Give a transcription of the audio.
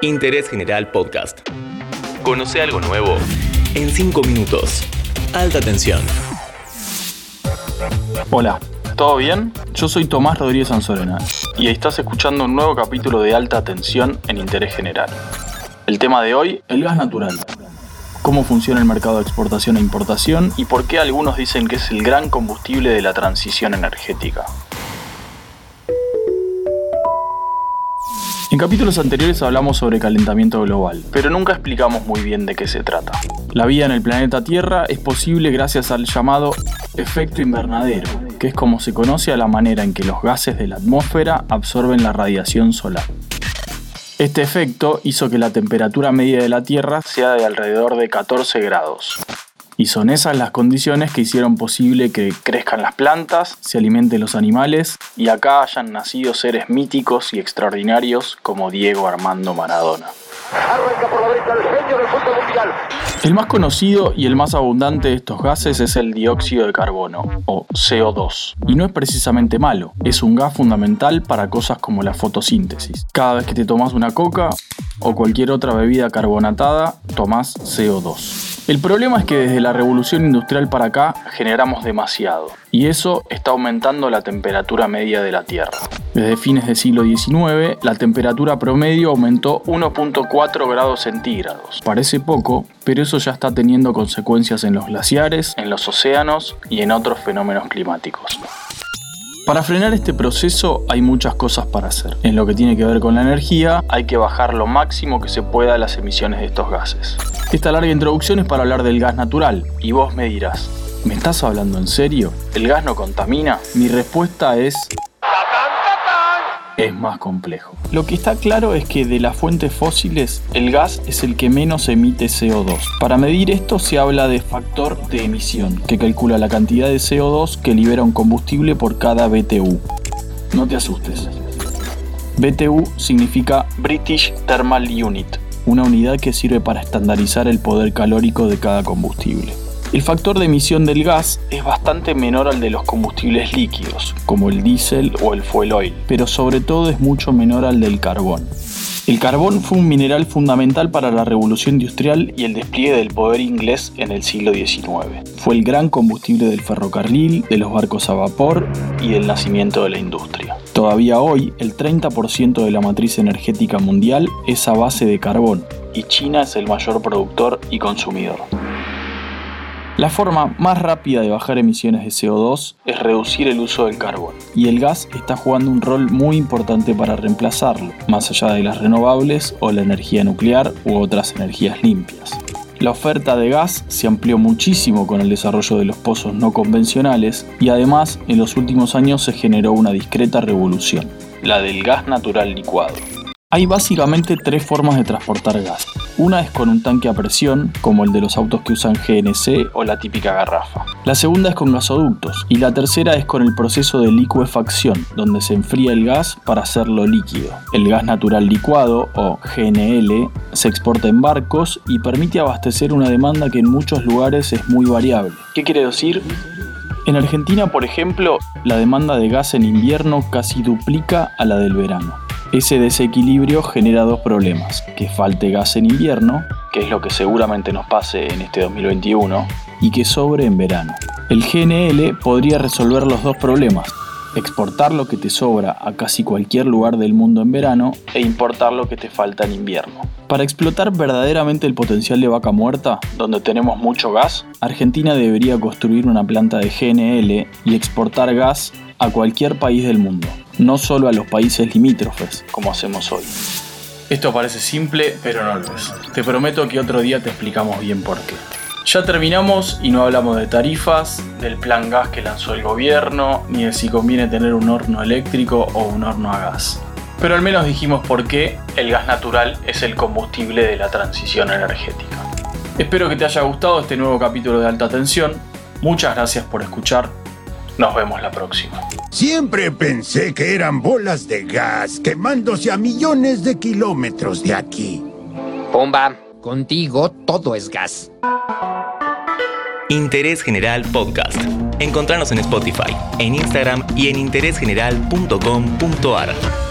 Interés General Podcast. Conoce algo nuevo en 5 minutos. Alta tensión. Hola, ¿todo bien? Yo soy Tomás Rodríguez Anzorena y estás escuchando un nuevo capítulo de Alta Tensión en Interés General. El tema de hoy, el gas natural. Cómo funciona el mercado de exportación e importación y por qué algunos dicen que es el gran combustible de la transición energética. En capítulos anteriores hablamos sobre calentamiento global, pero nunca explicamos muy bien de qué se trata. La vida en el planeta Tierra es posible gracias al llamado efecto invernadero, que es como se conoce a la manera en que los gases de la atmósfera absorben la radiación solar. Este efecto hizo que la temperatura media de la Tierra sea de alrededor de 14 grados, y son esas las condiciones que hicieron posible que crezcan las plantas, se alimenten los animales y acá hayan nacido seres míticos y extraordinarios como Diego Armando Maradona. el más conocido y el más abundante de estos gases es el dióxido de carbono, o CO2. Y no es precisamente malo, es un gas fundamental para cosas como la fotosíntesis. Cada vez que te tomas una coca o cualquier otra bebida carbonatada, tomas CO2. El problema es que desde la revolución industrial para acá generamos demasiado, y eso está aumentando la temperatura media de la Tierra. Desde fines del siglo XIX, la temperatura promedio aumentó 1.4 grados centígrados. Parece poco, pero eso ya está teniendo consecuencias en los glaciares, en los océanos y en otros fenómenos climáticos. Para frenar este proceso hay muchas cosas para hacer. En lo que tiene que ver con la energía, hay que bajar lo máximo que se pueda las emisiones de estos gases. Esta larga introducción es para hablar del gas natural, y vos me dirás, ¿me estás hablando en serio? ¿El gas no contamina? Mi respuesta es es más complejo. Lo que está claro es que de las fuentes fósiles, el gas es el que menos emite CO2. Para medir esto se habla de factor de emisión, que calcula la cantidad de CO2 que libera un combustible por cada BTU. No te asustes. BTU significa British Thermal Unit, una unidad que sirve para estandarizar el poder calórico de cada combustible. El factor de emisión del gas es bastante menor al de los combustibles líquidos, como el diésel o el fuel oil, pero sobre todo es mucho menor al del carbón. El carbón fue un mineral fundamental para la revolución industrial y el despliegue del poder inglés en el siglo XIX. Fue el gran combustible del ferrocarril, de los barcos a vapor y del nacimiento de la industria. Todavía hoy, el 30% de la matriz energética mundial es a base de carbón y China es el mayor productor y consumidor. La forma más rápida de bajar emisiones de CO2 es reducir el uso del carbón, y el gas está jugando un rol muy importante para reemplazarlo, más allá de las renovables o la energía nuclear u otras energías limpias. La oferta de gas se amplió muchísimo con el desarrollo de los pozos no convencionales y además en los últimos años se generó una discreta revolución, la del gas natural licuado. Hay básicamente tres formas de transportar gas. Una es con un tanque a presión, como el de los autos que usan GNC o la típica garrafa. La segunda es con gasoductos y la tercera es con el proceso de licuefacción, donde se enfría el gas para hacerlo líquido. El gas natural licuado o GNL se exporta en barcos y permite abastecer una demanda que en muchos lugares es muy variable. ¿Qué quiere decir? En Argentina, por ejemplo, la demanda de gas en invierno casi duplica a la del verano. Ese desequilibrio genera dos problemas, que falte gas en invierno, que es lo que seguramente nos pase en este 2021, y que sobre en verano. El GNL podría resolver los dos problemas, exportar lo que te sobra a casi cualquier lugar del mundo en verano e importar lo que te falta en invierno. Para explotar verdaderamente el potencial de vaca muerta, donde tenemos mucho gas, Argentina debería construir una planta de GNL y exportar gas a cualquier país del mundo no solo a los países limítrofes, como hacemos hoy. Esto parece simple, pero no lo es. Te prometo que otro día te explicamos bien por qué. Ya terminamos y no hablamos de tarifas, del plan gas que lanzó el gobierno, ni de si conviene tener un horno eléctrico o un horno a gas. Pero al menos dijimos por qué el gas natural es el combustible de la transición energética. Espero que te haya gustado este nuevo capítulo de alta tensión. Muchas gracias por escuchar. Nos vemos la próxima. Siempre pensé que eran bolas de gas quemándose a millones de kilómetros de aquí. Pumba, contigo todo es gas. Interés General Podcast. Encontrarnos en Spotify, en Instagram y en interésgeneral.com.ar.